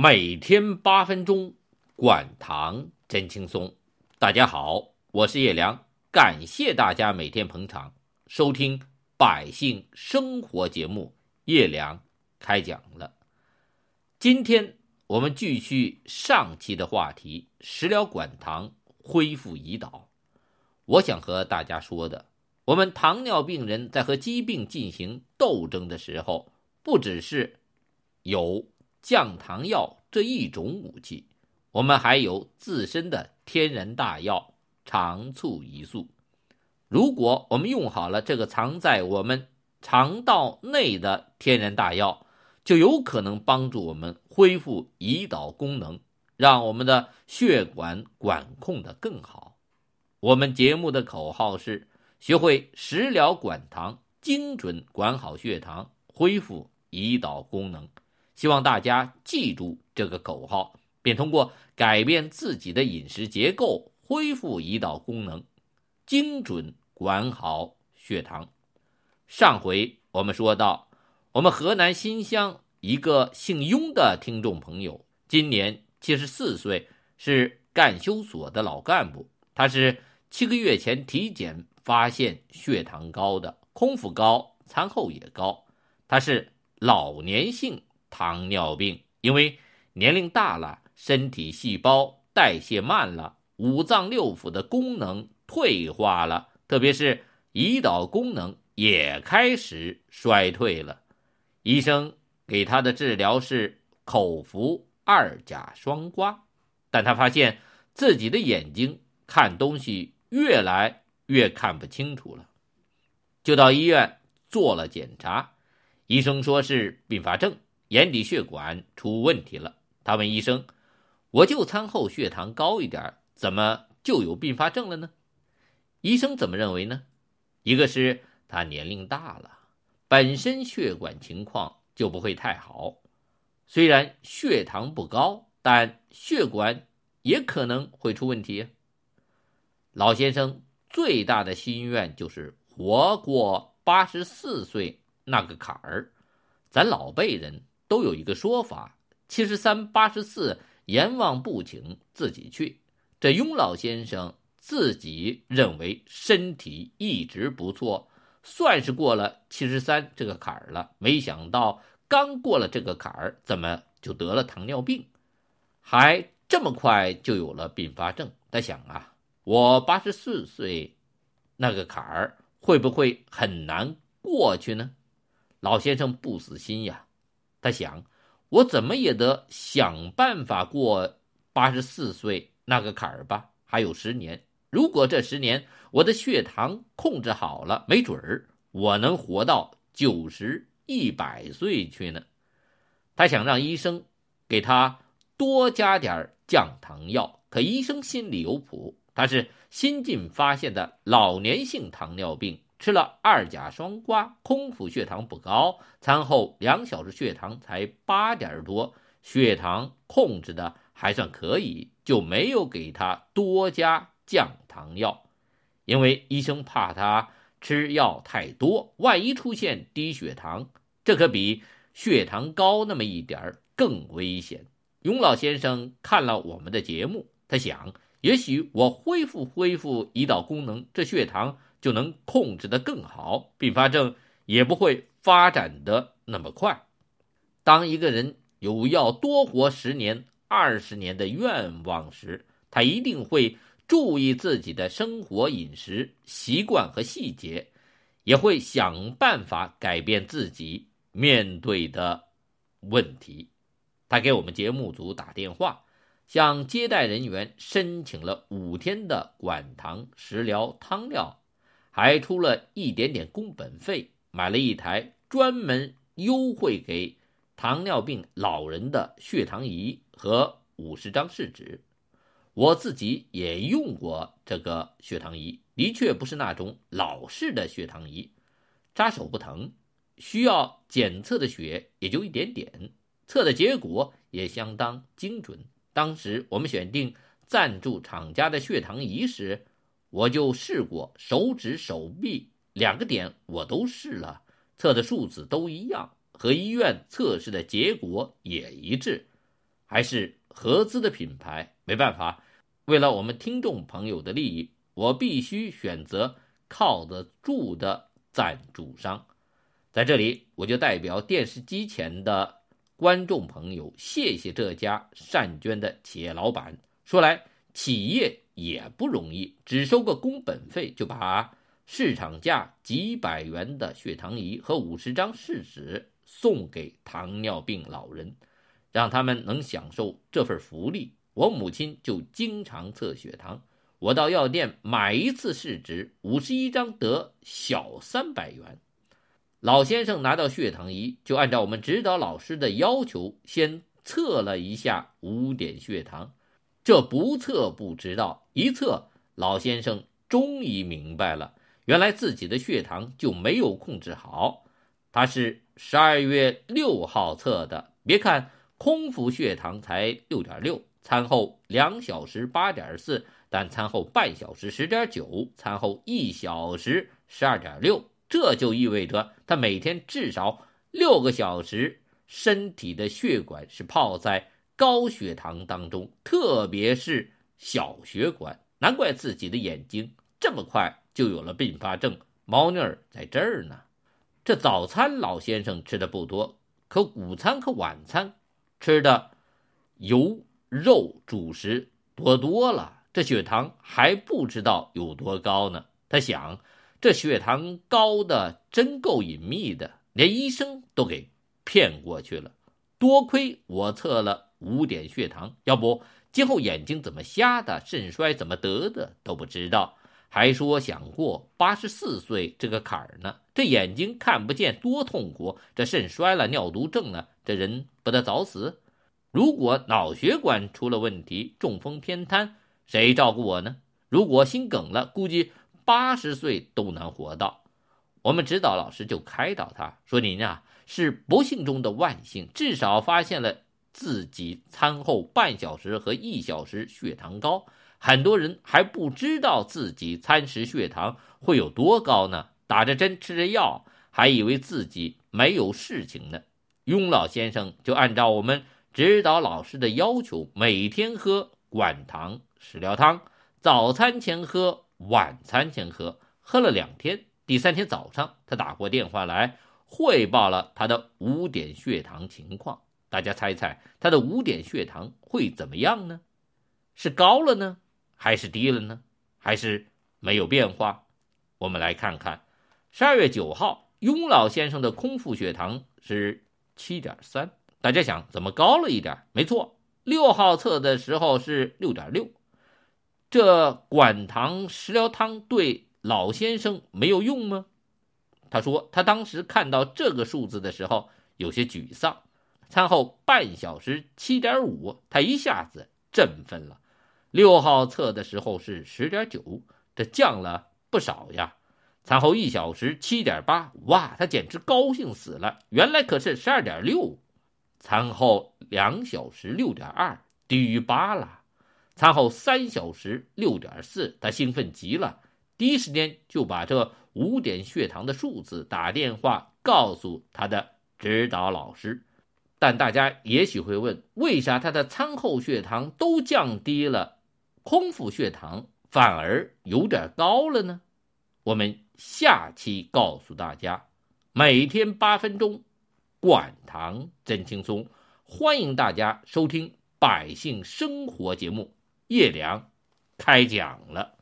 每天八分钟，管糖真轻松。大家好，我是叶良，感谢大家每天捧场收听百姓生活节目。叶良开讲了。今天我们继续上期的话题，食疗管糖恢复胰岛。我想和大家说的，我们糖尿病人在和疾病进行斗争的时候，不只是有。降糖药这一种武器，我们还有自身的天然大药肠促胰素。如果我们用好了这个藏在我们肠道内的天然大药，就有可能帮助我们恢复胰岛功能，让我们的血管管控的更好。我们节目的口号是：学会食疗管糖，精准管好血糖，恢复胰岛功能。希望大家记住这个口号，并通过改变自己的饮食结构，恢复胰岛功能，精准管好血糖。上回我们说到，我们河南新乡一个姓雍的听众朋友，今年七十四岁，是干休所的老干部。他是七个月前体检发现血糖高的，空腹高，餐后也高。他是老年性。糖尿病，因为年龄大了，身体细胞代谢慢了，五脏六腑的功能退化了，特别是胰岛功能也开始衰退了。医生给他的治疗是口服二甲双胍，但他发现自己的眼睛看东西越来越看不清楚了，就到医院做了检查，医生说是并发症。眼底血管出问题了，他问医生：“我就餐后血糖高一点，怎么就有并发症了呢？”医生怎么认为呢？一个是他年龄大了，本身血管情况就不会太好，虽然血糖不高，但血管也可能会出问题。老先生最大的心愿就是活过八十四岁那个坎儿，咱老辈人。都有一个说法：七十三、八十四，阎王不请自己去。这雍老先生自己认为身体一直不错，算是过了七十三这个坎儿了。没想到刚过了这个坎儿，怎么就得了糖尿病，还这么快就有了并发症？他想啊，我八十四岁那个坎儿会不会很难过去呢？老先生不死心呀。他想，我怎么也得想办法过八十四岁那个坎儿吧。还有十年，如果这十年我的血糖控制好了，没准儿我能活到九十一百岁去呢。他想让医生给他多加点降糖药，可医生心里有谱，他是新近发现的老年性糖尿病。吃了二甲双胍，空腹血糖不高，餐后两小时血糖才八点多，血糖控制的还算可以，就没有给他多加降糖药，因为医生怕他吃药太多，万一出现低血糖，这可比血糖高那么一点更危险。雍老先生看了我们的节目，他想，也许我恢复恢复胰岛功能，这血糖。就能控制的更好，并发症也不会发展的那么快。当一个人有要多活十年、二十年的愿望时，他一定会注意自己的生活饮食习惯和细节，也会想办法改变自己面对的问题。他给我们节目组打电话，向接待人员申请了五天的管糖食疗汤料。还出了一点点工本费，买了一台专门优惠给糖尿病老人的血糖仪和五十张试纸。我自己也用过这个血糖仪，的确不是那种老式的血糖仪，扎手不疼，需要检测的血也就一点点，测的结果也相当精准。当时我们选定赞助厂家的血糖仪时。我就试过手指、手臂两个点，我都试了，测的数字都一样，和医院测试的结果也一致。还是合资的品牌？没办法，为了我们听众朋友的利益，我必须选择靠得住的赞助商。在这里，我就代表电视机前的观众朋友，谢谢这家善捐的企业老板。说来，企业也不容易，只收个工本费，就把市场价几百元的血糖仪和五十张试纸送给糖尿病老人，让他们能享受这份福利。我母亲就经常测血糖，我到药店买一次试纸，五十一张得小三百元。老先生拿到血糖仪，就按照我们指导老师的要求，先测了一下五点血糖。这不测不知道，一测，老先生终于明白了，原来自己的血糖就没有控制好。他是十二月六号测的，别看空腹血糖才六点六，餐后两小时八点四，但餐后半小时十点九，餐后一小时十二点六。这就意味着他每天至少六个小时，身体的血管是泡在高血糖当中，特别是小血管。难怪自己的眼睛这么快就有了并发症，猫腻儿在这儿呢。这早餐老先生吃的不多，可午餐和晚餐吃的油、肉、主食多多了，这血糖还不知道有多高呢。他想。这血糖高的真够隐秘的，连医生都给骗过去了。多亏我测了五点血糖，要不今后眼睛怎么瞎的，肾衰怎么得的都不知道。还说想过八十四岁这个坎儿呢，这眼睛看不见多痛苦，这肾衰了、尿毒症了，这人不得早死。如果脑血管出了问题，中风偏瘫，谁照顾我呢？如果心梗了，估计。八十岁都难活到，我们指导老师就开导他说：“您啊是不幸中的万幸，至少发现了自己餐后半小时和一小时血糖高。很多人还不知道自己餐时血糖会有多高呢，打着针吃着药，还以为自己没有事情呢。”雍老先生就按照我们指导老师的要求，每天喝管糖食疗汤，早餐前喝。晚餐前喝，喝了两天。第三天早上，他打过电话来汇报了他的五点血糖情况。大家猜猜他的五点血糖会怎么样呢？是高了呢，还是低了呢？还是没有变化？我们来看看，十二月九号，雍老先生的空腹血糖是七点三。大家想，怎么高了一点？没错，六号测的时候是六点六。这管糖食疗汤对老先生没有用吗？他说，他当时看到这个数字的时候有些沮丧。餐后半小时七点五，他一下子振奋了。六号测的时候是十点九，这降了不少呀。餐后一小时七点八，哇，他简直高兴死了。原来可是十二点六。餐后两小时六点二，低于八了。餐后三小时六点四，他兴奋极了，第一时间就把这五点血糖的数字打电话告诉他的指导老师。但大家也许会问，为啥他的餐后血糖都降低了，空腹血糖反而有点高了呢？我们下期告诉大家。每天八分钟，管糖真轻松，欢迎大家收听《百姓生活》节目。叶良开讲了。